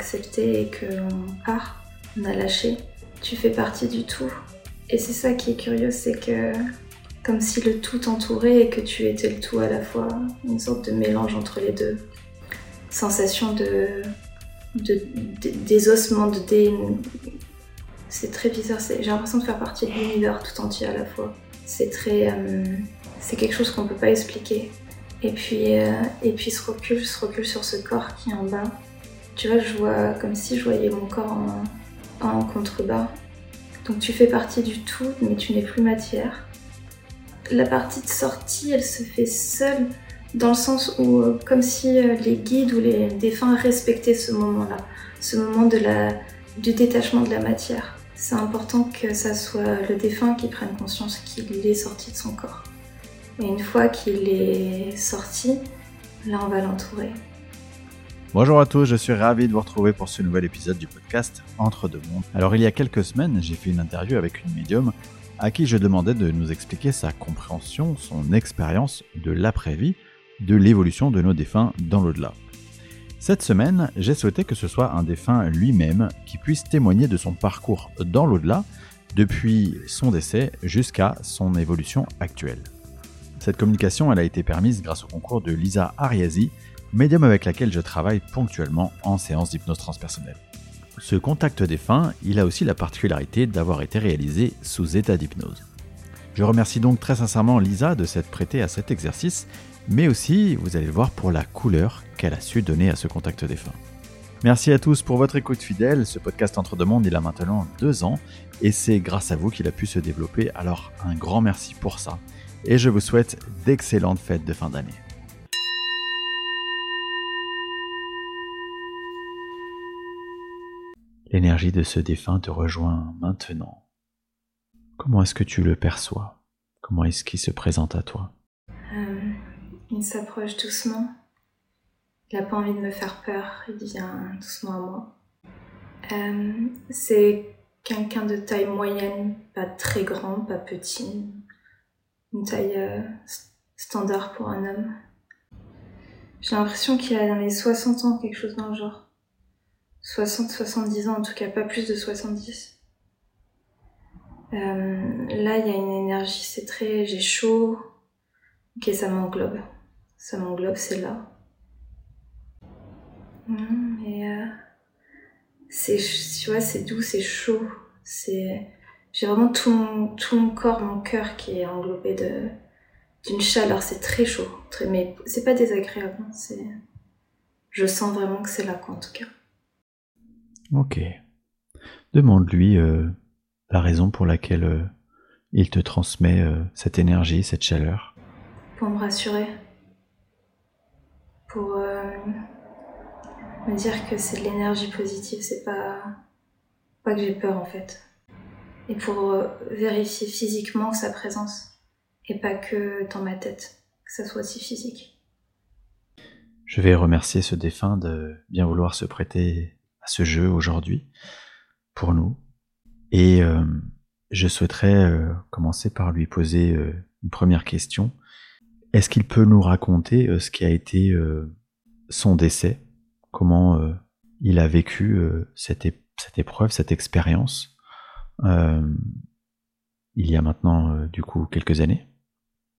accepté et qu'on part, on a lâché, tu fais partie du tout. Et c'est ça qui est curieux, c'est que comme si le tout t'entourait et que tu étais le tout à la fois, une sorte de mélange entre les deux. Sensation de, de, désossement, de dé... C'est très bizarre, j'ai l'impression de faire partie de l'univers tout entier à la fois. C'est très... Euh, c'est quelque chose qu'on peut pas expliquer. Et puis, euh, et puis ce recul, ce recul sur ce corps qui est en bas. Tu vois, je vois comme si je voyais mon corps en, contrebas. Donc tu fais partie du tout, mais tu n'es plus matière. La partie de sortie, elle se fait seule, dans le sens où, euh, comme si euh, les guides ou les défunts respectaient ce moment-là, ce moment de la, du détachement de la matière. C'est important que ça soit le défunt qui prenne conscience qu'il est sorti de son corps. Et une fois qu'il est sorti, là on va l'entourer. Bonjour à tous, je suis ravi de vous retrouver pour ce nouvel épisode du podcast Entre deux mondes. Alors il y a quelques semaines, j'ai fait une interview avec une médium à qui je demandais de nous expliquer sa compréhension, son expérience de l'après-vie, de l'évolution de nos défunts dans l'au-delà. Cette semaine, j'ai souhaité que ce soit un défunt lui-même qui puisse témoigner de son parcours dans l'au-delà, depuis son décès jusqu'à son évolution actuelle. Cette communication elle a été permise grâce au concours de Lisa Ariasi, médium avec laquelle je travaille ponctuellement en séance d'hypnose transpersonnelle. Ce contact défunt, il a aussi la particularité d'avoir été réalisé sous état d'hypnose. Je remercie donc très sincèrement Lisa de s'être prêtée à cet exercice, mais aussi, vous allez le voir, pour la couleur qu'elle a su donner à ce contact défunt. Merci à tous pour votre écoute fidèle. Ce podcast Entre deux mondes, il a maintenant deux ans et c'est grâce à vous qu'il a pu se développer. Alors un grand merci pour ça et je vous souhaite d'excellentes fêtes de fin d'année. L'énergie de ce défunt te rejoint maintenant. Comment est-ce que tu le perçois? Comment est-ce qu'il se présente à toi? Euh, Il s'approche doucement. Il n'a pas envie de me faire peur. Il vient doucement à moi. Euh, c'est quelqu'un de taille moyenne, pas très grand, pas petit, une taille euh, standard pour un homme. J'ai l'impression qu'il a dans les 60 ans, quelque chose dans le genre. 60-70 ans, en tout cas pas plus de 70. Euh, là, il y a une énergie, c'est très... J'ai chaud. Ok, ça m'englobe. Ça m'englobe, c'est là. Mmh, et euh, c'est, tu vois, c'est doux, c'est chaud. C'est j'ai vraiment tout mon, corps, mon cœur qui est englobé d'une chaleur. C'est très chaud, très, mais c'est pas désagréable. Hein, c'est, je sens vraiment que c'est là, quoi, en tout cas. Ok. Demande-lui euh, la raison pour laquelle euh, il te transmet euh, cette énergie, cette chaleur. Pour me rassurer. Pour me dire que c'est de l'énergie positive, c'est pas, pas que j'ai peur en fait et pour vérifier physiquement sa présence et pas que dans ma tête, que ça soit aussi physique. Je vais remercier ce défunt de bien vouloir se prêter ce jeu aujourd'hui pour nous et euh, je souhaiterais euh, commencer par lui poser une première question. Est-ce qu'il peut nous raconter ce qui a été son décès, comment il a vécu cette, cette épreuve, cette expérience? Euh, il y a maintenant euh, du coup quelques années.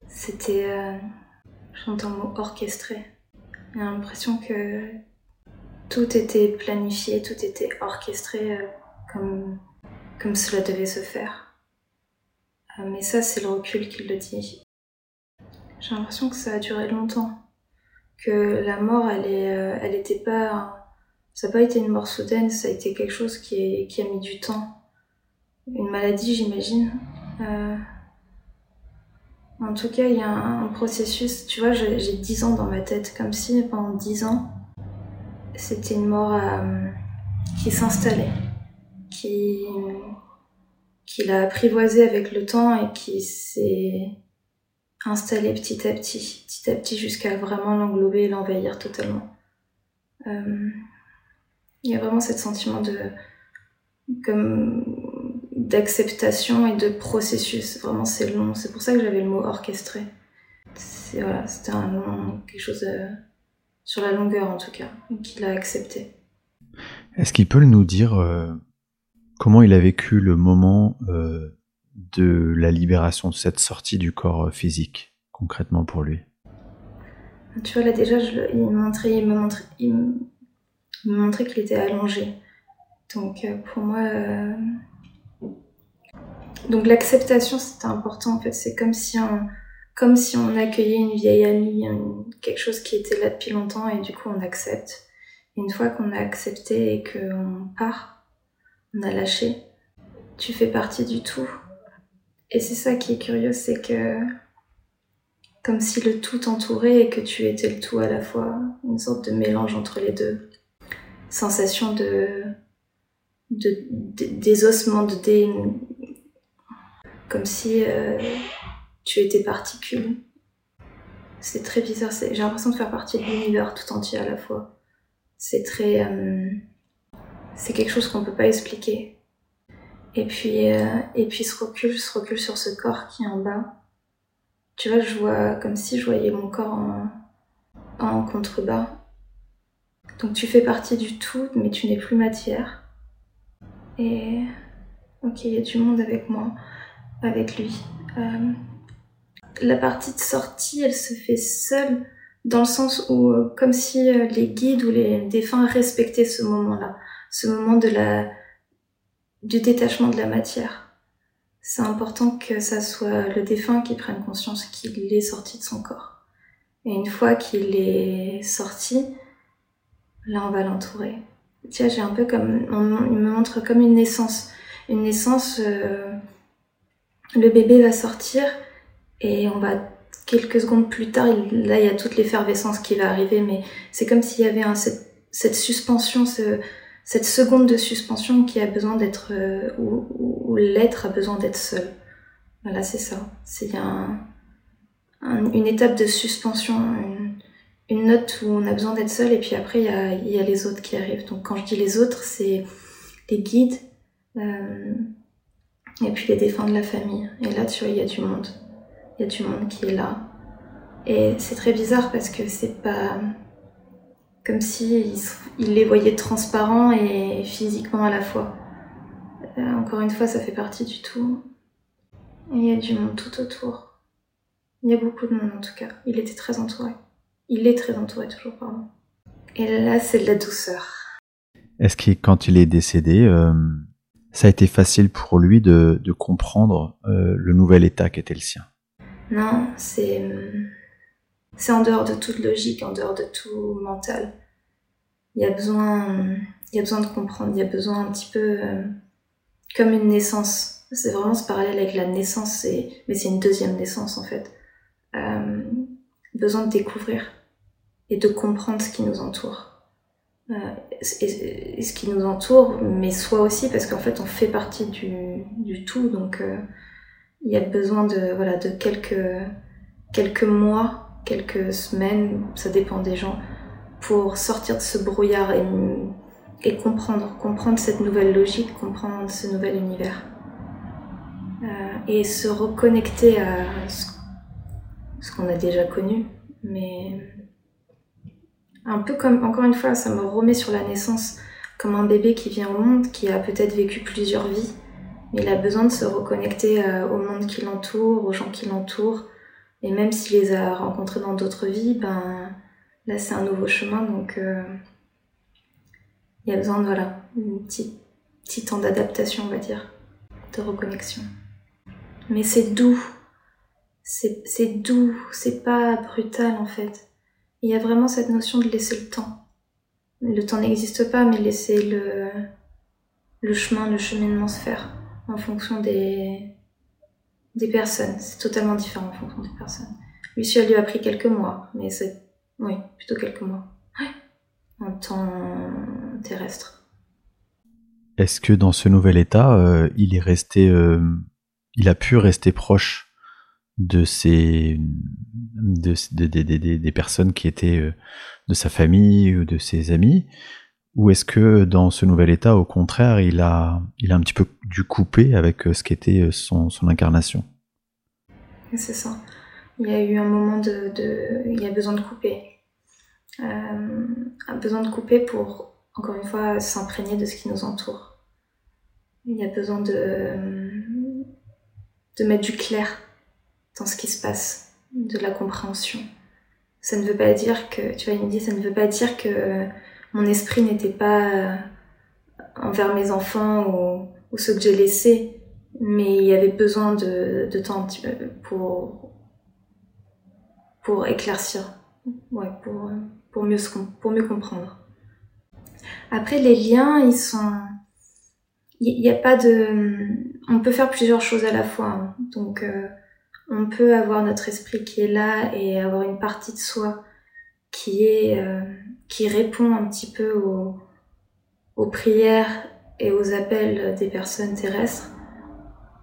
C'était, euh, j'entends le mot orchestré. J'ai l'impression que tout était planifié, tout était orchestré comme, comme cela devait se faire. mais ça, c'est le recul qui le dit. J'ai l'impression que ça a duré longtemps, que la mort, elle est, elle était pas, ça n'a pas été une mort soudaine, ça a été quelque chose qui, a mis du temps une maladie, j'imagine. Euh, en tout cas, il y a un, processus. Tu vois, j'ai 10 ans dans ma tête, comme si pendant 10 ans, c'était une mort euh, qui s'installait, qui, qui l'a apprivoisé avec le temps et qui s'est installé petit à petit, petit à petit, jusqu'à vraiment l'englober et l'envahir totalement. Euh, il y a vraiment ce sentiment de comme d'acceptation et de processus. Vraiment, c'est long. C'est pour ça que j'avais le mot orchestré. C'est, voilà, c'était un long, quelque chose euh, sur la longueur en tout cas, qu'il a accepté. Est-ce qu'il peut nous dire comment il a vécu le moment de la libération de cette sortie du corps physique, concrètement pour lui? Tu vois, là déjà, il montrait, il me montrait, il me montrait qu'il était allongé. Donc pour moi, donc l'acceptation, c'était important en fait. C'est comme si on, comme si on accueillait une vieille amie, quelque chose qui était là depuis longtemps et du coup on accepte. une fois qu'on a accepté et qu'on part, on a lâché. Tu fais partie du tout. Et c'est ça qui est curieux, c'est que comme si le tout t'entourait et que tu étais le tout à la fois, une sorte de mélange entre les deux. Sensation de, de, désossement, de dé, comme si euh, tu étais particule. C'est très bizarre, j'ai l'impression de faire partie de l'univers tout entier à la fois. C'est très... Euh, c'est quelque chose qu'on peut pas expliquer. Et puis, euh, et puis ce recul, ce recul sur ce corps qui est en bas. Tu vois, je vois comme si je voyais mon corps en, en contrebas. Donc tu fais partie du tout, mais tu n'es plus matière. Et ok, il y a du monde avec moi avec lui. Euh, la partie de sortie, elle se fait seule dans le sens où, euh, comme si euh, les guides ou les défunts respectaient ce moment-là, ce moment de la, du détachement de la matière. C'est important que ça soit le défunt qui prenne conscience qu'il est sorti de son corps. Et une fois qu'il est sorti, là on va l'entourer. Tiens, j'ai un peu comme, il me montre comme une naissance, une naissance le bébé va sortir et on va quelques secondes plus tard, là il y a toute l'effervescence qui va arriver, mais c'est comme s'il y avait cette, suspension, cette seconde de suspension qui a besoin d'être, euh, où, l'être a besoin d'être seul. Voilà, c'est ça. C'est un, une étape de suspension, une, note où on a besoin d'être seul, et puis après il y a, y a, les autres qui arrivent. Donc quand je dis les autres, c'est les guides. Euh, et puis les défunts de la famille. Et là, tu vois, il y a du monde. Il y a du monde qui est là. Et c'est très bizarre parce que c'est pas comme si il, les voyait transparents et physiquement à la fois. Euh, encore une fois, ça fait partie du tout. Il y a du monde tout autour. Il y a beaucoup de monde en tout cas. Il était très entouré. Il est très entouré toujours, pardon. Et là, c'est de la douceur. Est-ce que quand il est décédé, euh, ça a été facile pour lui de, comprendre euh, le nouvel état qu'était le sien? Non, c'est c'est en dehors de toute logique, en dehors de tout mental. Il y a besoin, il y a besoin de comprendre, il y a besoin un petit peu euh, comme une naissance. C'est vraiment ce parallèle avec la naissance, mais c'est une deuxième naissance en fait. Euh, besoin de découvrir et de comprendre ce qui nous entoure. Euh, et, ce qui nous entoure, mais soi aussi, parce qu'en fait on fait partie du, du tout, donc euh, il y a besoin de, voilà, de quelques, quelques mois, quelques semaines, ça dépend des gens, pour sortir de ce brouillard et, comprendre, comprendre cette nouvelle logique, comprendre ce nouvel univers. Euh, et se reconnecter à ce qu'on a déjà connu, mais un peu comme, encore une fois, ça me remet sur la naissance, comme un bébé qui vient au monde, qui a peut-être vécu plusieurs vies, il a besoin de se reconnecter euh, au monde qui l'entoure, aux gens qui l'entourent, et même s'il les a rencontrés dans d'autres vies, ben là c'est un nouveau chemin, donc euh, il y a besoin de voilà, un petit, petit temps d'adaptation, on va dire, de reconnexion. Mais c'est doux, c'est doux, c'est pas brutal en fait. Il y a vraiment cette notion de laisser le temps. Le temps n'existe pas, mais laisser le, le chemin, le cheminement se faire en fonction des, des personnes. C'est totalement différent en fonction des personnes. Ça lui a pris quelques mois, mais c'est, oui, plutôt quelques mois. En temps terrestre. Est-ce que dans ce nouvel état, euh, il est resté, euh, il a pu rester proche de ces de, des personnes qui étaient euh, de sa famille ou de ses amis? Ou est-ce que dans ce nouvel état au contraire il a il a un petit peu dû couper avec euh, ce qu'était euh, son, son incarnation? C'est ça il y a eu un moment de, de il y a besoin de couper euh, a besoin de couper pour encore une fois, s'imprégner de ce qui nous entoure. Il y a besoin de, de mettre du clair dans ce qui se passe, de la compréhension. Ça ne veut pas dire que, tu vois, il me dit, ça ne veut pas dire que mon esprit n'était pas envers mes enfants ou, ceux que j'ai laissés, mais il y avait besoin de, temps pour, pour éclaircir, ouais, pour, pour mieux comprendre. Après, les liens, ils sont. Il n'y a pas de. On peut faire plusieurs choses à la fois. Hein. Donc, euh, on peut avoir notre esprit qui est là et avoir une partie de soi qui est. Euh, qui répond un petit peu aux, prières et aux appels des personnes terrestres,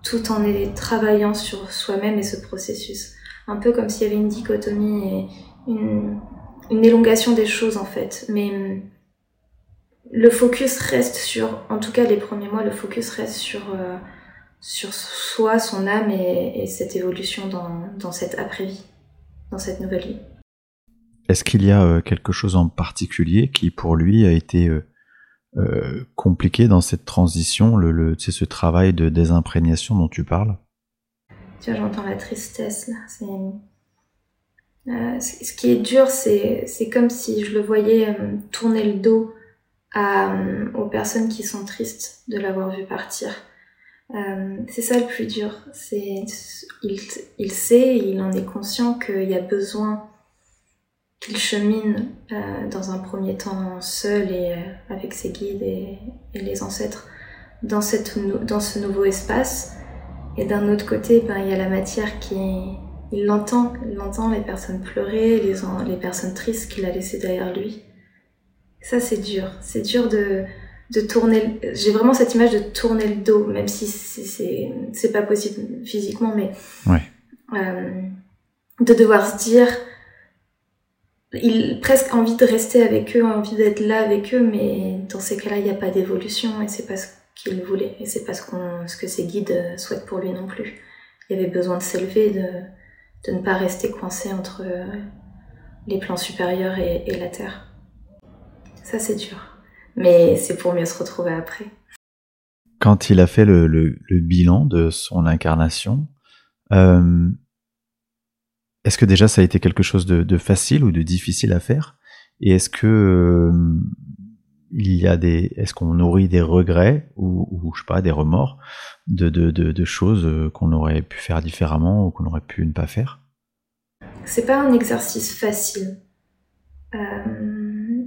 tout en travaillant sur soi-même et ce processus. Un peu comme s'il y avait une dichotomie et une, une élongation des choses en fait. Mais le focus reste sur, en tout cas les premiers mois, le focus reste sur, euh, sur soi, son âme et, cette évolution dans, dans cette après-vie, dans cette nouvelle vie. Est-ce qu'il y a euh, quelque chose en particulier qui pour lui a été euh, compliqué dans cette transition, le, le ce travail de désimprégnation dont tu parles? Tu j'entends la tristesse là. ce qui est dur, c'est comme si je le voyais tourner le dos euh, aux personnes qui sont tristes de l'avoir vu partir. Euh, c'est ça le plus dur. Il, il sait, il en est conscient qu'il y a besoin qu'il chemine euh, dans un premier temps seul et euh, avec ses guides et, et, les ancêtres dans, cette, dans ce nouveau espace. Et d'un autre côté, ben, il y a la matière qui il l'entend, il l'entend les personnes pleurer, les, les personnes tristes qu'il a laissées derrière lui. Ça, c'est dur. C'est dur de, de tourner. J'ai vraiment cette image de tourner le dos, même si c'est pas possible physiquement, mais. Ouais. Euh, de devoir se dire. Il presque envie de rester avec eux, envie d'être là avec eux, mais dans ces cas-là, il n'y a pas d'évolution et c'est pas ce qu'il voulait et c'est pas ce, que ses guides souhaitent pour lui non plus. Il avait besoin de s'élever, de, de ne pas rester coincé entre les plans supérieurs et, et la terre. Ça, c'est dur. Mais c'est pour mieux se retrouver après. Quand il a fait le, le, bilan de son incarnation, euh, est-ce que déjà ça a été quelque chose de, facile ou de difficile à faire? Et est-ce que euh, il y a des, est-ce qu'on nourrit des regrets ou, sais pas des remords de choses euh, qu'on aurait pu faire différemment ou qu'on aurait pu ne pas faire? C'est pas un exercice facile. Euh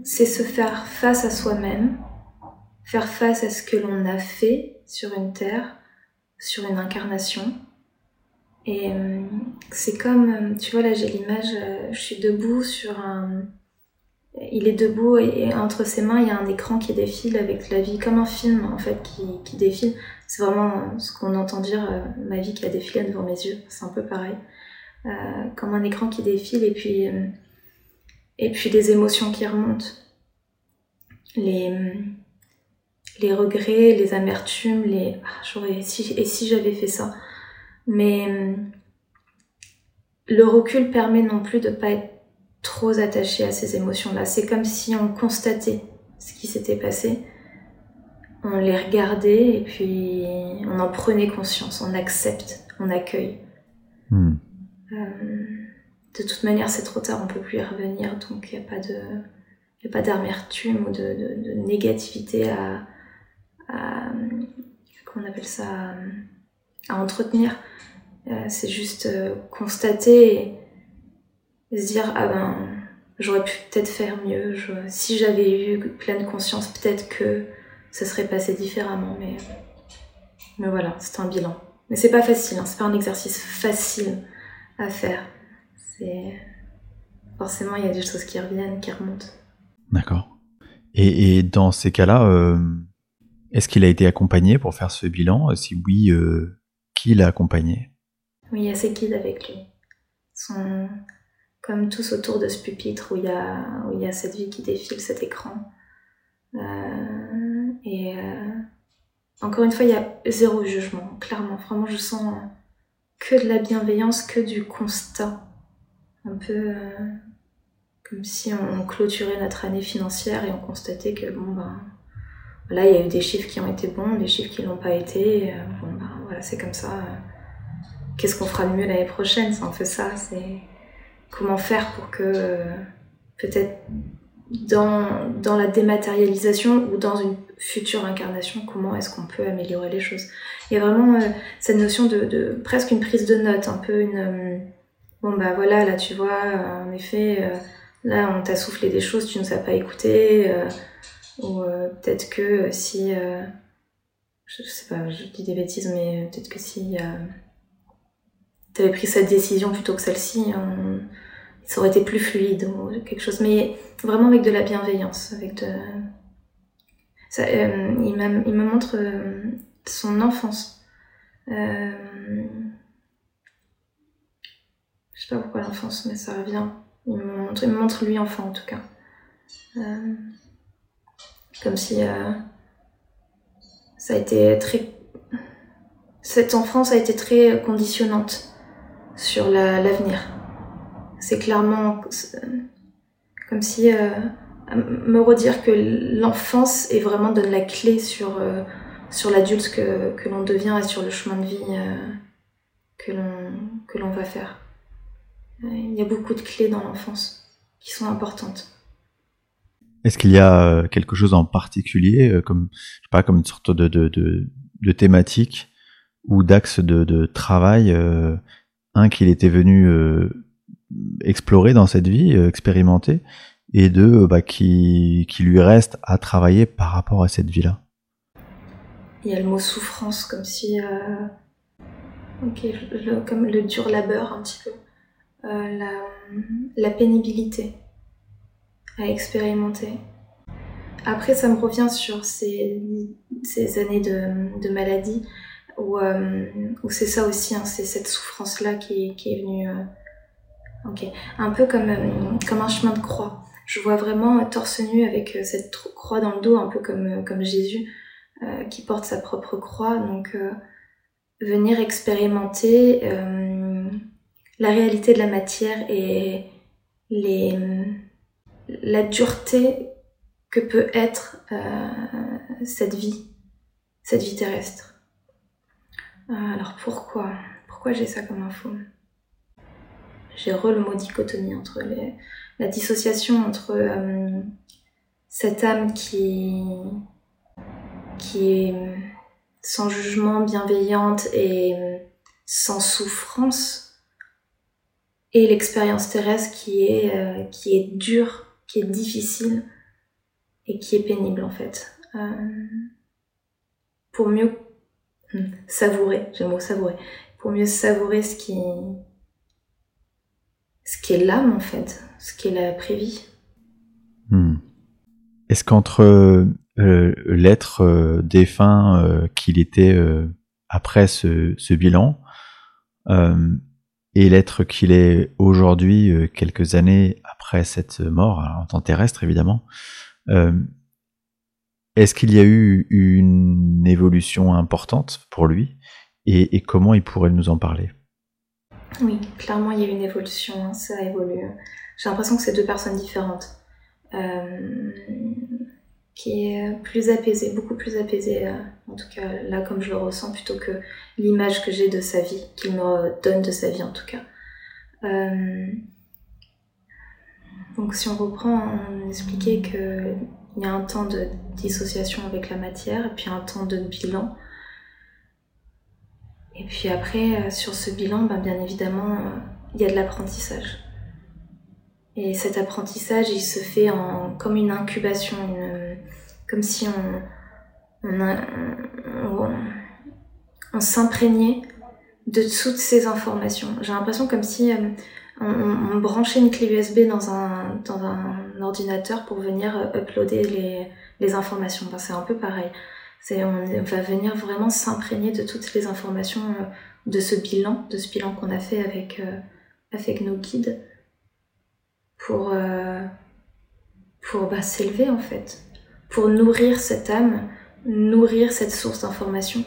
c'est se faire face à soi-même, faire face à ce que l'on a fait sur une terre, sur une incarnation. Et euh, c'est comme, euh, tu vois, là j'ai l'image, euh, je suis debout sur un... Il est debout et, entre ses mains il y a un écran qui défile avec la vie, comme un film en fait qui, qui défile. C'est vraiment ce qu'on entend dire, ma vie qui a défilé devant mes yeux, c'est un peu pareil. comme un écran qui défile et puis et puis les émotions qui remontent, les, les regrets, les amertumes, les ah, si, et si j'avais fait ça? Mais le recul permet non plus de pas être trop attaché à ces émotions-là. C'est comme si on constatait ce qui s'était passé, on les regardait et puis on en prenait conscience, on accepte, on accueille. Hmm. Euh, de toute manière, c'est trop tard, on peut plus y revenir, donc il n'y a pas de, y a pas d'amertume ou de, de, négativité à, à, comment on appelle ça, à entretenir. Euh, c'est juste euh, constater et, se dire ah ben j'aurais pu peut-être faire mieux. si j'avais eu pleine conscience, peut-être que ça serait passé différemment. Mais mais voilà, c'est un bilan. Mais c'est pas facile, hein, c'est pas un exercice facile à faire forcément il y a des choses qui reviennent, qui remontent. D'accord. Et, dans ces cas-là, euh, est-ce qu'il a été accompagné pour faire ce bilan? Si oui, qui l'a accompagné Oui, il y a ses guides avec lui. Ils sont comme tous autour de ce pupitre où il y a, cette vie qui défile, cet écran. Euh, et encore une fois, il y a zéro jugement, clairement. Vraiment, je sens que de la bienveillance, que du constat un peu euh, comme si on clôturait notre année financière et on constatait que bon ben là il y a eu des chiffres qui ont été bons, des chiffres qui l'ont pas été. bon c'est comme ça. Qu'est-ce qu'on fera de mieux l'année prochaine C'est un peu ça. C'est comment faire pour que peut-être dans, dans la dématérialisation ou dans une future incarnation, comment est-ce qu'on peut améliorer les choses. Il y a vraiment euh, cette notion de, presque une prise de note, un peu une... Euh, bon bah voilà, là tu vois, euh, en effet, là on t'a soufflé des choses, tu ne nous as pas écouté, ou peut-être que si... je sais pas, je dis des bêtises, mais peut-être que si tu avais pris cette décision plutôt que celle-ci, ça aurait été plus fluide ou quelque chose. Mais vraiment avec de la bienveillance, avec de... Ça, euh, il, me montre euh, son enfance. Euh, je sais pas pourquoi l'enfance, mais ça revient. Il me, montre, lui enfant en tout cas. Euh, comme si ça a été très... Cette enfance a été très conditionnante sur l'avenir. c'est clairement comme si euh, me redire que l'enfance est vraiment donne la clé sur, euh, sur l'adulte que, que l'on devient et sur le chemin de vie euh, que l'on que l'on va faire. Il y a beaucoup de clés dans l'enfance qui sont importantes. Est-ce qu'il y a quelque chose en particulier, comme je sais pas, comme une sorte de, de, de, thématique ou d'axe de, travail, un qu'il était venu explorer dans cette vie, euh, expérimenter, et deux, euh, bah, qui, qui lui reste à travailler par rapport à cette vie-là? Il y a le mot souffrance, comme si. Euh, ok, comme le dur labeur, un petit peu. la, la, pénibilité à expérimenter. Après, ça me revient sur ces, années de, maladie où, où c'est ça aussi, hein, c'est cette souffrance-là qui, est venue Ok, un peu comme, euh, comme un chemin de croix. Je vois vraiment euh, torse nu avec euh, cette croix dans le dos, un peu comme Jésus qui porte sa propre croix. Donc, venir expérimenter la réalité de la matière et les, la dureté que peut être cette vie, cette vie terrestre. alors pourquoi Pourquoi j'ai ça comme info? J'ai re le mot dichotomie entre la dissociation entre euh, cette âme qui, est sans jugement, bienveillante et sans souffrance, et l'expérience terrestre qui est, euh, qui est dure, qui est difficile et qui est pénible en fait. Euh, pour mieux savourer, j'ai mot savourer, pour mieux savourer ce qui, ce qui est l'âme en fait, ce qui est la prévie. Hmm. Est-ce qu'entre euh, l'être euh, défunt qu'il était après ce, bilan et l'être qu'il est aujourd'hui, quelques années après cette mort, en temps terrestre évidemment, est-ce qu'il y a eu une évolution importante pour lui et comment il pourrait nous en parler? Oui, clairement, il y a une évolution, hein, ça a évolué. J'ai l'impression que c'est deux personnes différentes. Euh, qui est plus apaisée, beaucoup plus apaisée, euh, en tout cas là comme je le ressens, plutôt que l'image que j'ai de sa vie, qu'il me donne de sa vie en tout cas. Euh, donc si on reprend, on expliquait qu'il y a un temps de dissociation avec la matière, et puis un temps de bilan, et puis après, euh, sur ce bilan, ben, bien évidemment, euh, il y a de l'apprentissage. Et cet apprentissage, il se fait en, comme une incubation, comme si on, on, on, s'imprégnait de toutes ces informations. J'ai l'impression comme si euh, on, branchait une clé USB dans un, dans un ordinateur pour venir uploader les, les informations. C'est un peu pareil on va venir vraiment s'imprégner de toutes les informations euh, de ce bilan, de ce bilan qu'on a fait avec, euh, avec nos guides pour, euh, pour bah, s'élever en fait, pour nourrir cette âme, nourrir cette source d'information.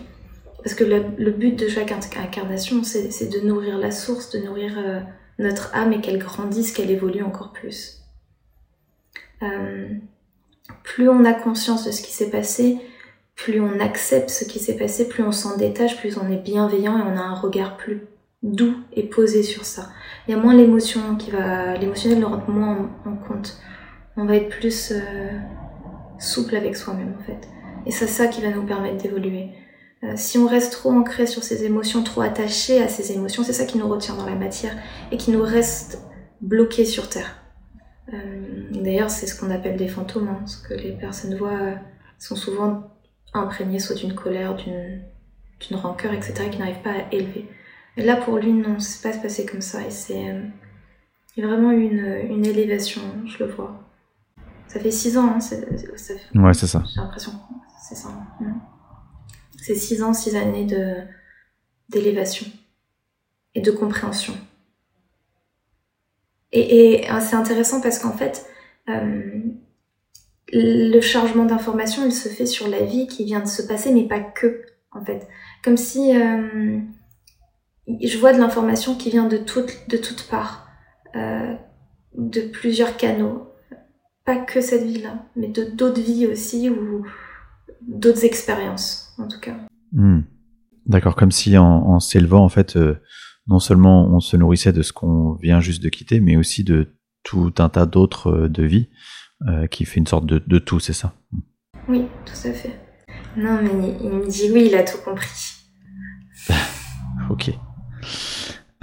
Parce que le, but de chaque incarnation, c'est de nourrir la source, de nourrir notre âme et qu'elle grandisse, qu'elle évolue encore plus. plus on a conscience de ce qui s'est passé, plus on accepte ce qui s'est passé, plus on s'en détache, plus on est bienveillant et on a un regard plus doux et posé sur ça. Il y a moins l'émotion qui va, l'émotionnel le rentre moins en, compte. On va être plus euh, souple avec soi-même en fait. Et c'est ça qui va nous permettre d'évoluer. Euh, si on reste trop ancré sur ces émotions, trop attaché à ces émotions, c'est ça qui nous retient dans la matière et qui nous reste bloqué sur Terre. Euh, d'ailleurs, c'est ce qu'on appelle des fantômes, hein, ce que les personnes voient sont souvent imprégnées soit d'une colère, d'une rancœur, etc., qui n'arrivent pas à élever. Là, pour lui, non, c'est pas se passer comme ça. Et c'est. Euh, il y a vraiment eu une, une, élévation, je le vois. Ça fait six ans, hein, Ouais, c'est ça. J'ai l'impression. C'est ça. Hein. C'est six ans, six années de d'élévation et de compréhension. Et, et c'est intéressant parce qu'en fait, euh, le chargement d'information, il se fait sur la vie qui vient de se passer, mais pas que, en fait. Comme si euh, je vois de l'information qui vient de toutes de toutes parts, euh, de plusieurs canaux. Pas que cette vie-là, mais de d'autres vies aussi ou d'autres expériences, en tout cas. Hmm. D'accord, comme si en, s'élevant, en fait, euh, non seulement on se nourrissait de ce qu'on vient juste de quitter, mais aussi de tout un tas d'autres euh, de vies qui fait une sorte de, de tout, c'est ça? Oui, tout à fait. Non, mais il me dit oui, il a tout compris. ok.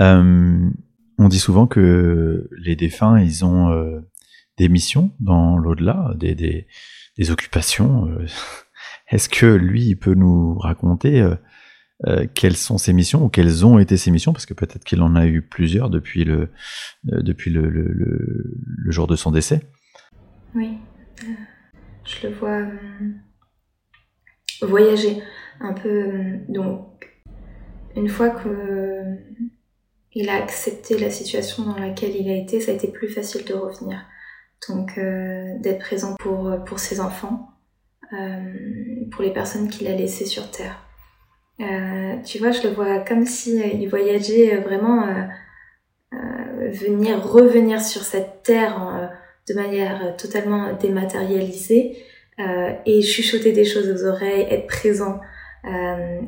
Euh, on dit souvent que les défunts, ils ont euh, des missions dans l'au-delà, des, occupations. Euh. Est-ce que lui, il peut nous raconter quelles sont ses missions ou quelles ont été ses missions? Parce que peut-être qu'il en a eu plusieurs depuis le, depuis le, jour de son décès. Oui, je le vois voyager un peu. donc, une fois que il a accepté la situation dans laquelle il a été, ça a été plus facile de revenir. Donc euh, d'être présent pour, pour ses enfants, euh, pour les personnes qu'il a laissées sur Terre. Euh, tu vois, je le vois comme si il voyageait vraiment venir revenir sur cette terre de manière totalement dématérialisée et chuchoter des choses aux oreilles, être présent.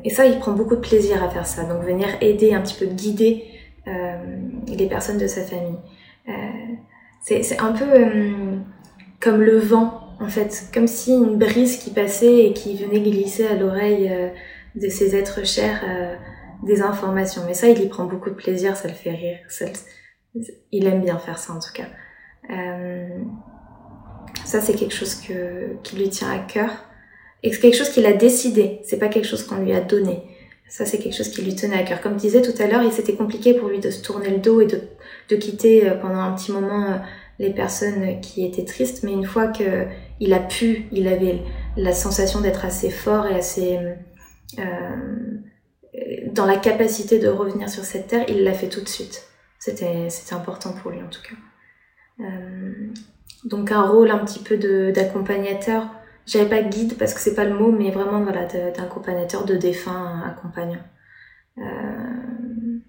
et ça, il prend beaucoup de plaisir à faire ça. Donc venir aider, un petit peu guider euh, les personnes de sa famille. Euh, c'est un peu euh, comme le vent, en fait, comme si une brise qui passait et qui venait glisser à l'oreille de ses êtres chers des informations. Mais ça, il y prend beaucoup de plaisir, ça le fait rire. il aime bien faire ça en tout cas. ça, c'est quelque chose que, qui lui tient à cœur. Et c'est quelque chose qu'il a décidé, c'est pas quelque chose qu'on lui a donné. Ça, c'est quelque chose qui lui tenait à cœur. Comme je disais tout à l'heure, il s'était compliqué pour lui de se tourner le dos et de, de quitter euh, pendant un petit moment euh, les personnes qui étaient tristes. Mais une fois que il a pu, il avait la sensation d'être assez fort et assez euh, dans la capacité de revenir sur cette terre, il l'a fait tout de suite. C'était, c'était important pour lui en tout cas. Donc un rôle un petit peu d'accompagnateur j'avais pas guide parce que c'est pas le mot, mais vraiment voilà, d'accompagnateur de défunts accompagnant. Euh,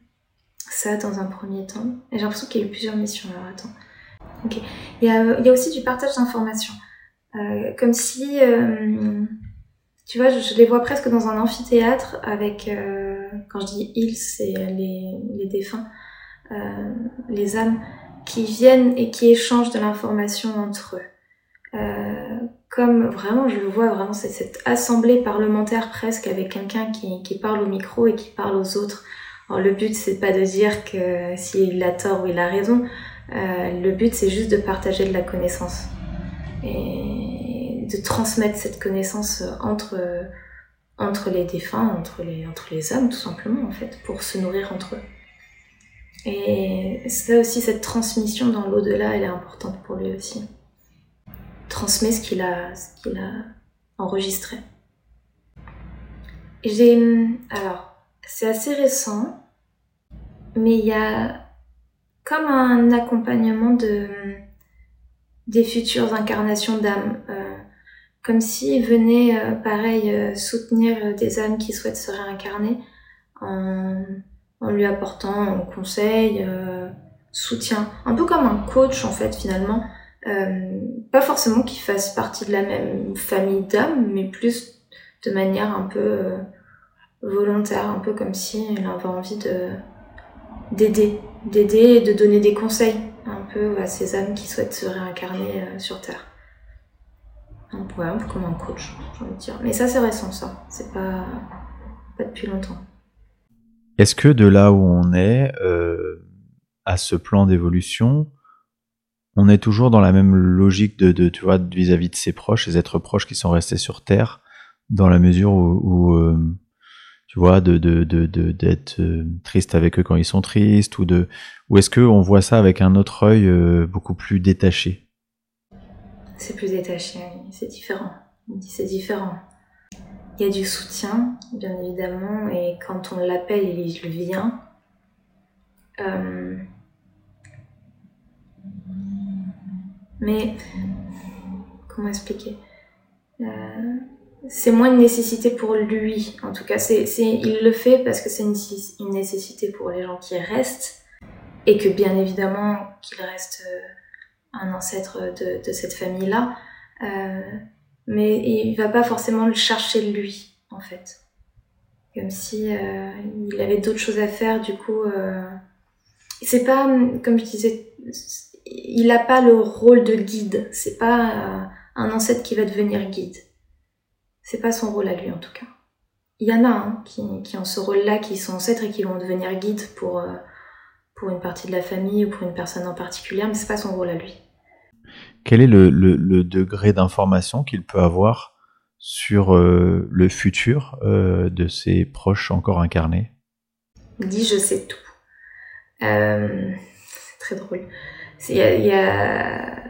ça dans un premier temps. Et j'ai l'impression qu'il y a eu plusieurs missions. Alors attends. Ok. Il y a, il y a aussi du partage d'informations. Euh, comme si, euh, tu vois, je, les vois presque dans un amphithéâtre avec, euh, quand je dis ils, c'est les, les défunts, euh, les âmes qui viennent et qui échangent de l'information entre eux. Comme vraiment, je le vois vraiment, cette assemblée parlementaire presque avec quelqu'un qui, qui, parle au micro et qui parle aux autres. Alors, le but, c'est pas de dire que s'il a tort ou il a raison. Euh, le but, c'est juste de partager de la connaissance et de transmettre cette connaissance entre entre les défunts, entre les entre les hommes, tout simplement en fait, pour se nourrir entre eux. Et ça aussi, cette transmission dans l'au-delà, elle est importante pour lui aussi transmet ce qu'il a, qu'il a enregistré. J'ai, alors, c'est assez récent, mais il y a comme un accompagnement de des futures incarnations d'âmes, euh, comme s'il venait, euh, pareil, euh, soutenir des âmes qui souhaitent se réincarner en, en lui apportant conseil, soutien, un peu comme un coach en fait finalement, pas forcément qu'ils fassent partie de la même famille d'âmes, mais plus de manière un peu volontaire, un peu comme si elle avait envie de d'aider, d'aider et de donner des conseils un peu à ces âmes qui souhaitent se réincarner euh, sur Terre. Un peu, comme un coach, j'ai envie de dire. Mais ça, c'est récent, ça. C'est pas, depuis longtemps. Est-ce que de là où on est, euh, à ce plan d'évolution, on est toujours dans la même logique de, tu vois, vis-à-vis de ses proches, ses êtres proches qui sont restés sur Terre, dans la mesure où, euh, tu vois, de d'être euh, triste avec eux quand ils sont tristes, ou ou est-ce que on voit ça avec un autre œil euh, beaucoup plus détaché? C'est plus détaché, c'est différent. C'est différent. Il y a du soutien, bien évidemment, et quand on l'appelle, il vient. Mais comment expliquer? Euh c'est moins une nécessité pour lui. En tout cas, c'est, il le fait parce que c'est une, nécessité pour les gens qui restent et que bien évidemment qu'il reste euh, un ancêtre de, cette famille-là. Euh, mais il va pas forcément le chercher lui, en fait. Comme si euh, il avait d'autres choses à faire, du coup. c'est pas, comme je disais, il n'a pas le rôle de guide. C'est pas un ancêtre qui va devenir guide c'est pas son rôle à lui en tout cas. Il y en a hein, qui, qui, ont ce rôle-là, qui sont ancêtres et qui vont devenir guides pour, euh, pour une partie de la famille ou pour une personne en particulier, mais c'est pas son rôle à lui. Quel est le, le, degré d'information qu'il peut avoir sur euh, le futur euh, de ses proches encore incarnés? Il dit je sais tout. c'est très drôle. Il y, a,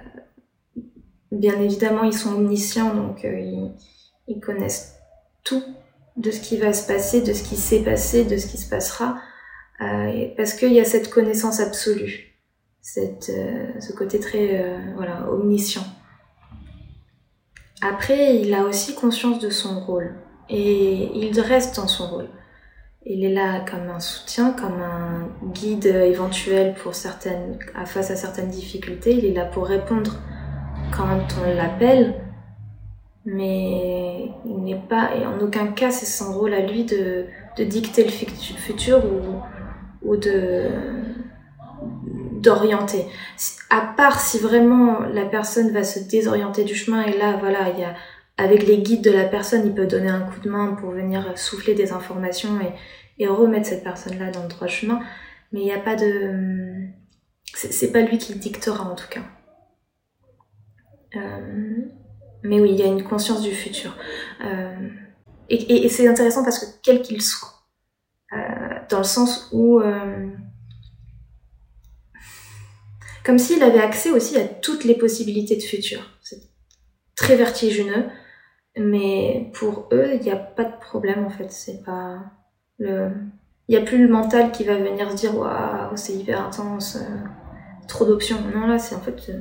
Bien évidemment, ils sont omniscients, donc ils ils connaissent tout de ce qui va se passer, de ce qui s'est passé, de ce qui se passera, euh, parce qu'il y a cette connaissance absolue, cette, euh, ce côté très euh, voilà, omniscient. Après, il a aussi conscience de son rôle, et il reste dans son rôle. Il est là comme un soutien, comme un guide éventuel pour certaines, face à certaines difficultés. Il est là pour répondre quand on l'appelle, mais il n'est pas, et en aucun cas c'est son rôle à lui de, dicter le futur ou, ou de d'orienter. À part si vraiment la personne va se désorienter du chemin et là voilà, il y a avec les guides de la personne, il peut donner un coup de main pour venir souffler des informations et, et remettre cette personne-là dans le droit chemin. Mais il n'y a pas de, c'est pas lui qui dictera en tout cas. Euh, mais oui, il y a une conscience du futur. Euh, et, c'est intéressant parce que quel qu'il soit, euh, dans le sens où... Comme s'il avait accès aussi à toutes les possibilités de futur. C'est très vertigineux, mais pour eux, il n'y a pas de problème en fait. C'est pas le... Il n'y a plus le mental qui va venir se dire waouh, c'est hyper intense, trop d'options. Non, là, c'est en fait.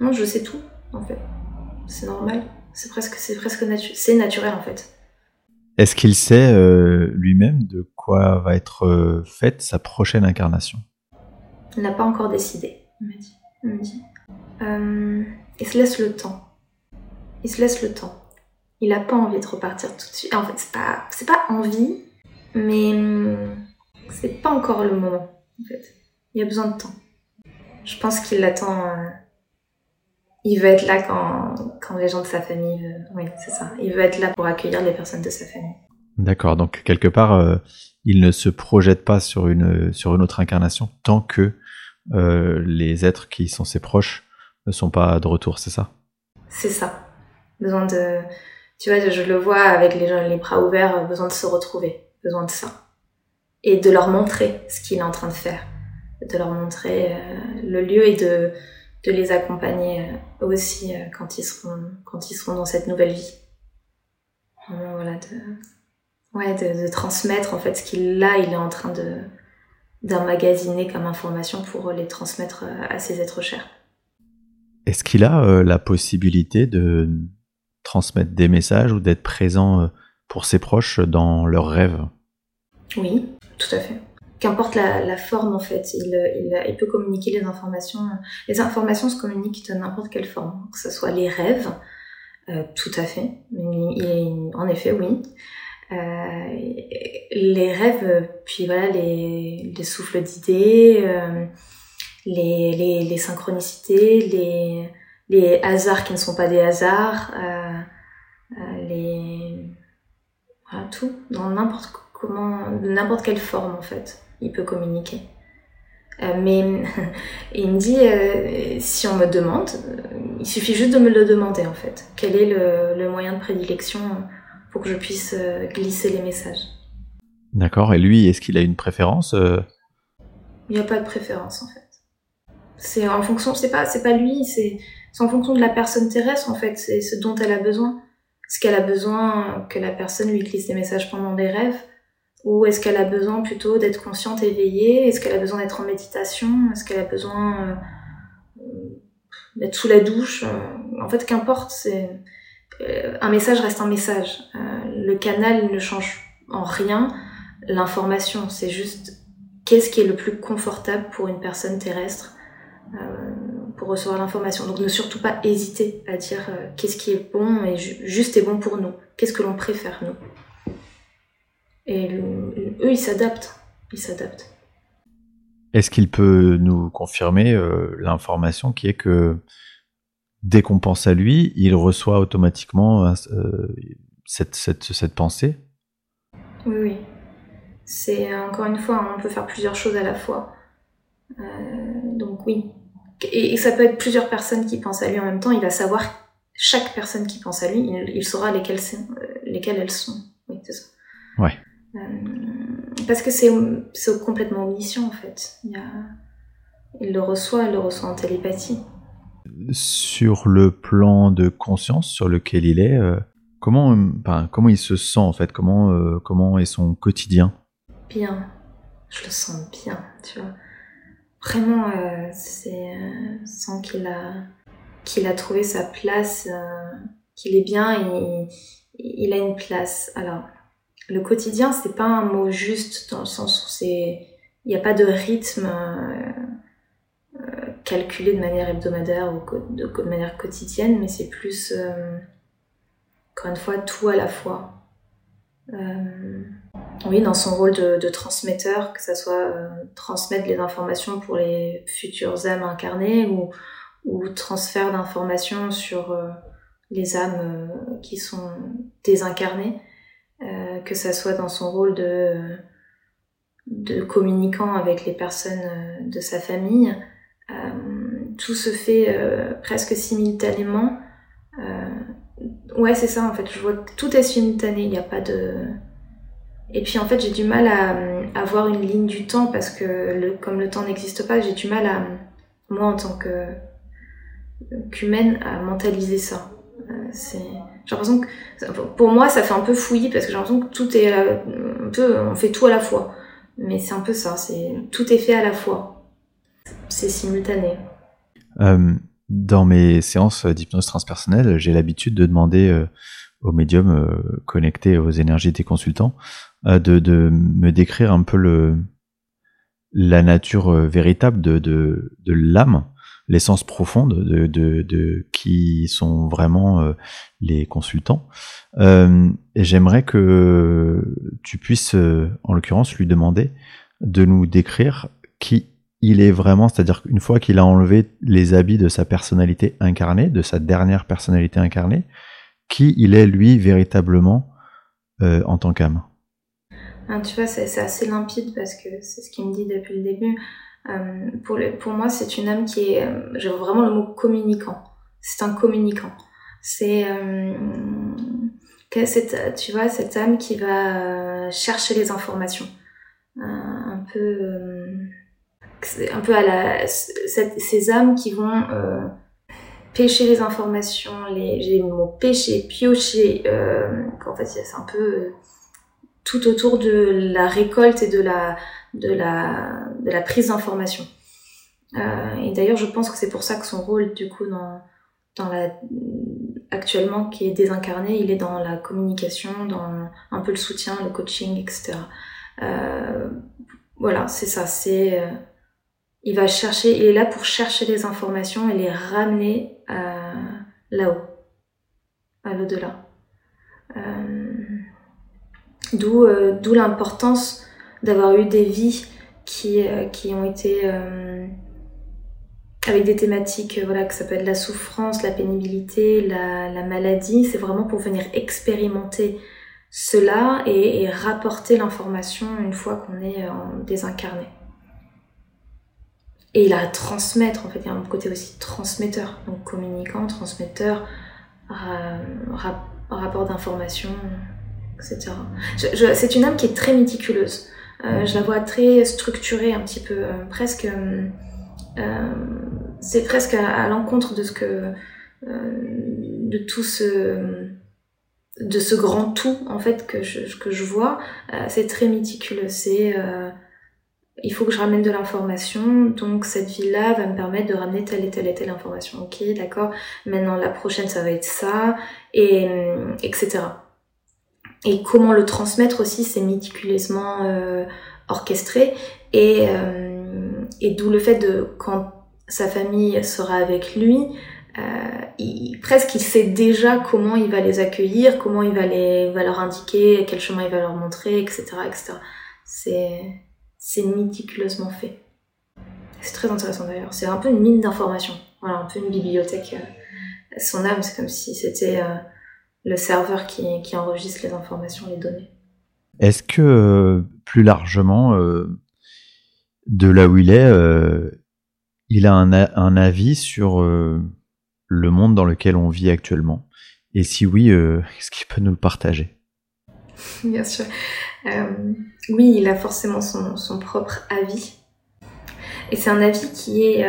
non, je sais tout, en fait c'est normal. C'est presque, c'est presque c'est naturel en fait. Est-ce qu'il sait euh, lui-même de quoi va être euh, faite sa prochaine incarnation? Il n'a pas encore décidé, il m'a dit. Il me dit. Euh, il se laisse le temps. Il se laisse le temps. Il n'a pas envie de repartir tout de suite. En fait, c'est pas, c'est pas envie, mais c'est pas encore le moment. En fait, il y a besoin de temps. Je pense qu'il l'attend il veut être là quand, quand les gens de sa famille veulent. Oui, c'est ça. Il veut être là pour accueillir les personnes de sa famille. D'accord. Donc, quelque part, euh, il ne se projette pas sur une, sur une autre incarnation tant que euh, les êtres qui sont ses proches ne sont pas de retour, c'est ça? C'est ça. Besoin de. Tu vois, je le vois avec les gens, les bras ouverts, besoin de se retrouver. Besoin de ça. Et de leur montrer ce qu'il est en train de faire. De leur montrer euh, le lieu et de de les accompagner euh, aussi euh, quand ils seront quand ils seront dans cette nouvelle vie. Voilà, de, ouais, de, transmettre en fait ce qu'il là il est en train de d'emmagasiner comme information pour les transmettre euh, à ses êtres chers. Est-ce qu'il a la possibilité de transmettre des messages ou d'être présent pour ses proches dans leurs rêves Oui, tout à fait. qu'importe la, forme en fait, il, peut communiquer les informations. Les informations se communiquent de n'importe quelle forme, que ce soit les rêves, euh, tout à fait, en effet oui. Euh, les rêves, puis voilà les, souffles d'idées, euh, les, synchronicités, les, hasards qui ne sont pas des hasards, les tout dans n'importe comment, n'importe quelle forme en fait il peut communiquer. Euh, mais il me dit, euh, si on me demande, euh, il suffit juste de me le demander en fait. Quel est le, moyen de prédilection pour que je puisse glisser les messages? D'accord. Et lui, est-ce qu'il a une préférence Il n'y a pas de préférence en fait. C'est en fonction, c'est pas, c'est pas lui, c'est, en fonction de la personne terrestre en fait. C'est ce dont elle a besoin. Est-ce qu'elle a besoin que la personne lui glisse des messages pendant des rêves? Ou est-ce qu'elle a besoin plutôt d'être consciente, éveillée? Est-ce qu'elle a besoin d'être en méditation? Est-ce qu'elle a besoin euh, d'être sous la douche? Euh, En fait, qu'importe, euh, un message reste un message. le canal ne change en rien l'information. C'est juste qu'est-ce qui est le plus confortable pour une personne terrestre? Pour recevoir l'information. Donc ne surtout pas hésiter à dire qu'est-ce qui est bon et juste et bon pour nous. Qu'est-ce que l'on préfère nous? Et eux, ils s'adaptent. Ils s'adaptent. Est-ce qu'il peut nous confirmer euh, l'information qui est que dès qu'on pense à lui, il reçoit automatiquement euh, cette, cette, cette, pensée? Oui, oui. C'est encore une fois, on peut faire plusieurs choses à la fois. Euh, donc oui. Et, ça peut être plusieurs personnes qui pensent à lui en même temps. Il va savoir chaque personne qui pense à lui, il, il saura lesquelles, lesquelles elles sont. Oui, c'est ça. Ouais. Euh, parce que c'est complètement omniscient en fait. Il, le reçoit, il le reçoit en télépathie. Sur le plan de conscience sur lequel il est, euh, comment, comment il se sent en fait? Comment, euh, comment est son quotidien? Bien, je le sens bien, tu vois. Vraiment, c'est sans qu'il a, qu'il a trouvé sa place, qu'il est bien il a une place. Alors, le quotidien, c'est pas un mot juste dans le sens où c'est, il n'y a pas de rythme euh, euh, calculé de manière hebdomadaire ou de, manière quotidienne, mais c'est plus, euh, encore une fois, tout à la fois. Oui, dans son rôle de, transmetteur, que ça soit transmettre les informations pour les futures âmes incarnées ou, transfert d'informations sur les âmes qui sont désincarnées. Euh, que ça soit dans son rôle de, de communicant avec les personnes euh, de sa famille. Euh, tout se fait presque simultanément. ouais, c'est ça en fait. Je vois que tout est simultané. Il n'y a pas de. Et puis en fait, j'ai du mal à, avoir une ligne du temps parce que comme le temps n'existe pas, j'ai du mal à, moi en tant que qu'humaine, à mentaliser ça. c'est j'ai l'impression que, pour moi, ça fait un peu fouillis parce que j'ai l'impression que tout est euh, un peu, on fait tout à la fois. Mais c'est un peu ça, c'est tout est fait à la fois. C'est simultané. Euh, dans mes séances d'hypnose transpersonnelle, j'ai l'habitude de demander euh, aux médiums connectés aux énergies des consultants de, de, me décrire un peu la nature véritable de, l'âme l'essence profonde de, qui sont vraiment euh, les consultants. Euh, et j'aimerais que tu puisses, euh, en l'occurrence, lui demander de nous décrire qui il est vraiment, c'est-à-dire qu'une fois qu'il a enlevé les habits de sa personnalité incarnée, de sa dernière personnalité incarnée, qui il est lui véritablement en tant qu'âme. Tu vois, c'est assez limpide parce que c'est ce qu'il me dit depuis le début. Euh, pour, pour moi, c'est une âme qui est, euh, j'ai vraiment le mot communicant. C'est un communicant. C'est, euh, tu vois, cette âme qui va chercher les informations. un peu, un peu à la, ces âmes qui vont pêcher les informations, les, j'ai le mot pêcher, piocher, en fait, c'est un peu tout autour de la récolte et de la, de la, de la prise d'information. Euh, et d'ailleurs, je pense que c'est pour ça que son rôle, du coup, dans, dans la, actuellement, qui est désincarné, il est dans la communication, dans un peu le soutien, le coaching, etc. Euh, voilà, c'est ça. C'est il va chercher, il est là pour chercher les informations et les ramener là-haut, à l'au-delà. D'où d'où l'importance d'avoir eu des vies qui qui ont été avec des thématiques voilà, que ça peut être la souffrance, la pénibilité, la, la maladie. C'est vraiment pour venir expérimenter cela et, rapporter l'information une fois qu'on est désincarné. Et la transmettre, en fait, il y a un côté aussi transmetteur, donc communicant, transmetteur, rapport d'information, etc. c'est une âme qui est très méticuleuse. Euh, je la vois très structurée, un petit peu, euh, presque. Euh, c'est presque à, l'encontre de ce que de tout ce de ce grand tout en fait que je, que je vois c'est très méticuleux c'est il faut que je ramène de l'information, donc cette vie-là va me permettre de ramener telle et telle et telle information. Ok, d'accord. Maintenant la prochaine ça va être ça, et etc. Et comment le transmettre aussi, c'est méticuleusement orchestré et et d'où le fait de quand sa famille sera avec lui, euh, il, presque il sait déjà comment il va les accueillir, comment il va, les, va leur indiquer, quel chemin il va leur montrer, etc. etc. C'est, c'est méticuleusement fait. C'est très intéressant d'ailleurs. C'est un peu une mine d'informations. Voilà, un peu une bibliothèque. Euh, son âme, c'est comme si c'était euh, le serveur qui, qui enregistre les informations, les données. Est-ce que plus largement, de là où il est, il a un, un avis sur euh, le monde dans lequel on vit actuellement? Et si oui, euh, est-ce qu'il peut nous le partager? Bien sûr. Euh, oui, il a forcément son, son, propre avis. Et c'est un avis qui est,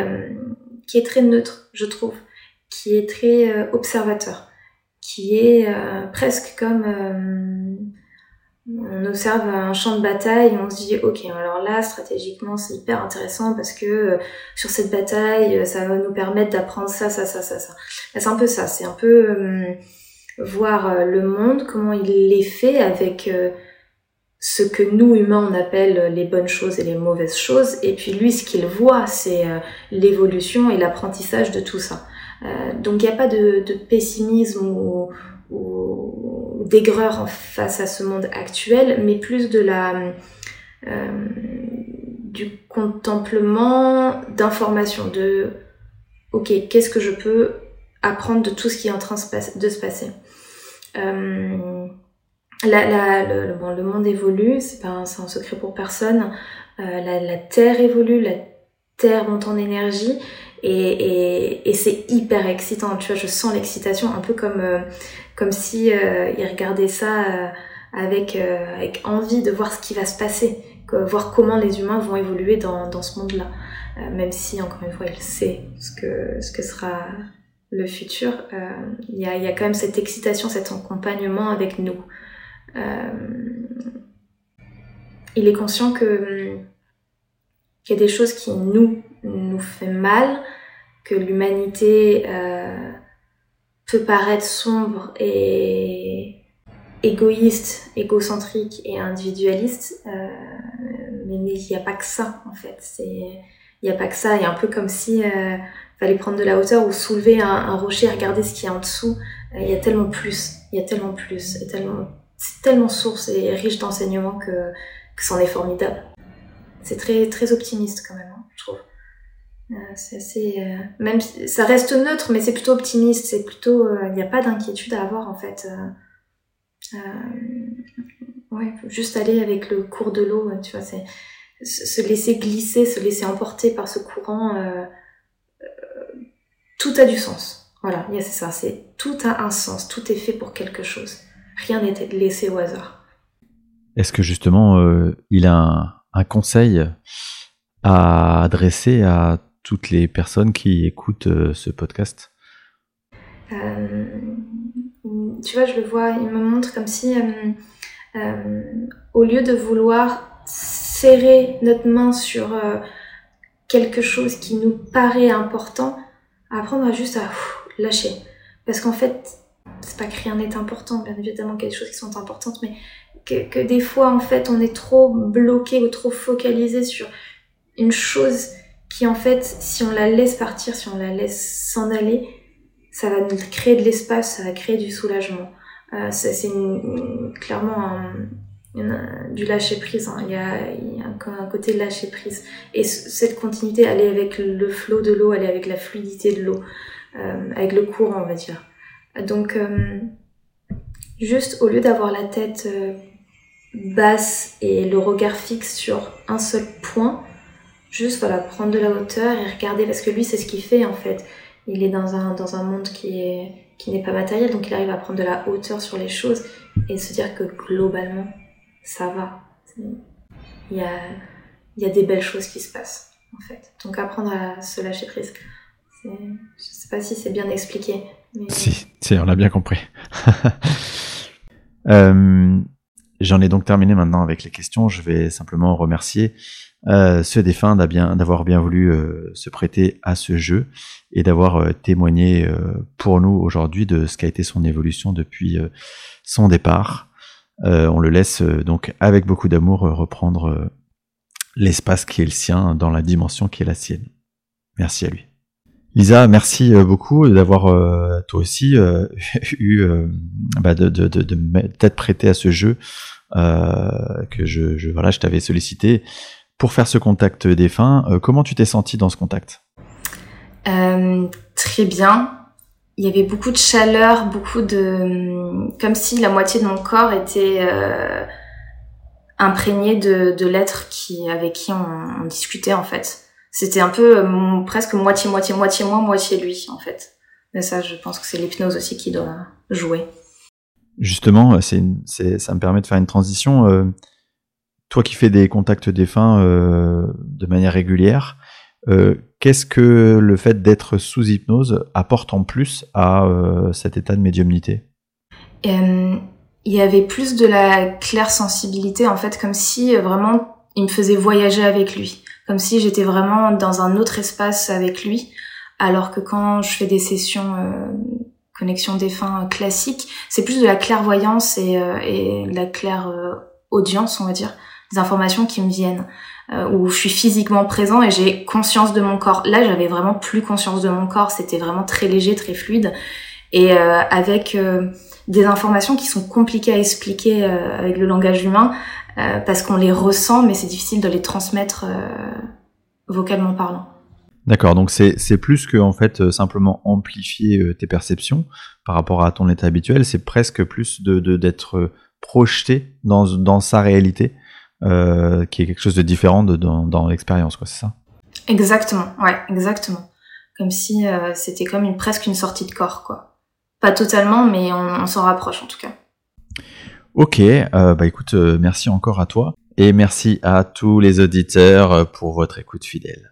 qui est très neutre, je trouve, qui est très observateur, qui est presque comme on observe un champ de bataille on se dit ok alors là stratégiquement c'est hyper intéressant parce que euh, sur cette bataille euh, ça va nous permettre d'apprendre ça ça ça ça ça. C'est un peu ça c'est un peu euh, voir le monde comment il est fait avec ce que nous humains on appelle les bonnes choses et les mauvaises choses. Et puis lui ce qu'il voit c'est l'évolution et l'apprentissage de tout ça donc il n'y a pas de, pessimisme ou, d'aigreur face à ce monde actuel, mais plus de la euh, du contemplement d'informations, de ok, qu'est-ce que je peux apprendre de tout ce qui est en train de se passer. Euh, le, monde évolue, c'est pas un, secret pour personne. Euh, la Terre évolue, la Terre monte en énergie et, et, et c'est hyper excitant. Tu vois, je sens l'excitation un peu comme euh, comme si euh, il regardait ça euh, avec avec envie de voir ce qui va se passer, voir comment les humains vont évoluer dans dans ce monde-là. même si encore une fois, il sait ce que ce que sera le futur, il y, a, y a quand même cette excitation, cet accompagnement avec nous. il est conscient que qu'il y a des choses qui nous nous fait mal, que l'humanité euh, peut paraître sombre et égoïste, égocentrique et individualiste, euh, mais il n'y a pas que ça en fait. Il n'y a pas que ça. Il y a un peu comme si euh, fallait prendre de la hauteur ou soulever un, rocher et regarder ce qu'il y a en dessous. Il y a tellement plus. Il y a tellement plus. tellement, c'est tellement source et riche d'enseignements que, que c'en est formidable. C'est très, très optimiste quand même, hein, je trouve. Euh, c'est assez, euh, même ça reste neutre, mais c'est plutôt optimiste. C'est plutôt, euh, il n'y a pas d'inquiétude à avoir en fait. ouais, juste aller avec le cours de l'eau, tu vois, c'est se laisser glisser, se laisser emporter par ce courant. tout a du sens. Voilà, c'est ça. C'est tout a un sens. Tout est fait pour quelque chose. Rien n'est laissé au hasard. Est-ce que justement, il a un, un conseil à adresser à toutes les personnes qui écoutent euh, ce podcast euh, Tu vois, je le vois, il me montre comme si, euh, au lieu de vouloir serrer notre main sur quelque chose qui nous paraît important, apprendre à juste à lâcher. Parce qu'en fait, c'est pas que rien n'est important, bien évidemment qu'il y a des choses qui sont importantes, mais que, que, des fois, en fait, on est trop bloqué ou trop focalisé sur une chose qui, en fait, si on la laisse partir, si on la laisse s'en aller, ça va nous créer de l'espace, ça va créer du soulagement. Euh, c'est clairement un, du lâcher prise. Hein. Il, y a, a, un côté lâcher prise. Et cette continuité, elle est avec le flot de l'eau, elle est avec la fluidité de l'eau, euh, avec le courant, on va dire. Donc, euh, juste au lieu d'avoir la tête basse et le regard fixe sur un seul point, juste voilà, prendre de la hauteur et regarder, parce que lui, c'est ce qu'il fait en fait. Il est dans un, dans un monde qui qui n'est pas matériel, donc il arrive à prendre de la hauteur sur les choses et se dire que globalement, ça va. Il y a, il y a des belles choses qui se passent, en fait. Donc apprendre à se lâcher prise. Je sais pas si c'est bien expliqué. Si, si, on l'a bien compris. euh, J'en ai donc terminé maintenant avec les questions. Je vais simplement remercier euh, ce défunt d'avoir bien, voulu euh, se prêter à ce jeu et d'avoir euh, témoigné euh, pour nous aujourd'hui de ce qu'a été son évolution depuis euh, son départ. on le laisse donc avec beaucoup d'amour reprendre l'espace qui est le sien dans la dimension qui est la sienne. Merci à lui. Lisa, merci beaucoup d'avoir toi aussi eu bah de, de, de, de prêté à ce jeu que je, je voilà je t'avais sollicité pour faire ce contact défunt. comment tu t'es senti dans ce contact? Euh, très bien. Il y avait beaucoup de chaleur, beaucoup de... comme si la moitié de mon corps était euh, imprégné de, de l'être qui, avec qui on, discutait en fait. C'était un peu euh, presque moitié, moitié, moitié moi, moitié lui en fait. Mais ça, je pense que c'est l'hypnose aussi qui doit jouer. Justement, c'est, ça me permet de faire une transition. Toi qui fais des contacts défunts euh, de manière régulière, euh, qu'est-ce que le fait d'être sous hypnose apporte en plus à euh, cet état de médiumnité? Il y avait plus de la claire sensibilité, en fait, comme si vraiment il me faisait voyager avec lui, comme si j'étais vraiment dans un autre espace avec lui, alors que quand je fais des sessions connexion défunt classiques, c'est plus de la clairvoyance et, et de la claire audience, on va dire, des informations qui me viennent. Euh, où je suis physiquement présent et j'ai conscience de mon corps. Là, j'avais vraiment plus conscience de mon corps, c'était vraiment très léger, très fluide, et euh, avec euh, des informations qui sont compliquées à expliquer avec le langage humain, parce qu'on les ressent, mais c'est difficile de les transmettre vocalement parlant. D'accord, donc c'est plus que en fait simplement amplifier tes perceptions par rapport à ton état habituel, c'est presque plus de d'être projeté dans, dans sa réalité euh, qui est quelque chose de différent de, dans, dans l'expérience, quoi, c'est ça? Exactement, ouais, exactement. Comme si euh, c'était comme une, presque une sortie de corps, quoi. Pas totalement, mais on, on s'en rapproche en tout cas. Ok, euh, bah écoute, merci encore à toi et merci à tous les auditeurs pour votre écoute fidèle.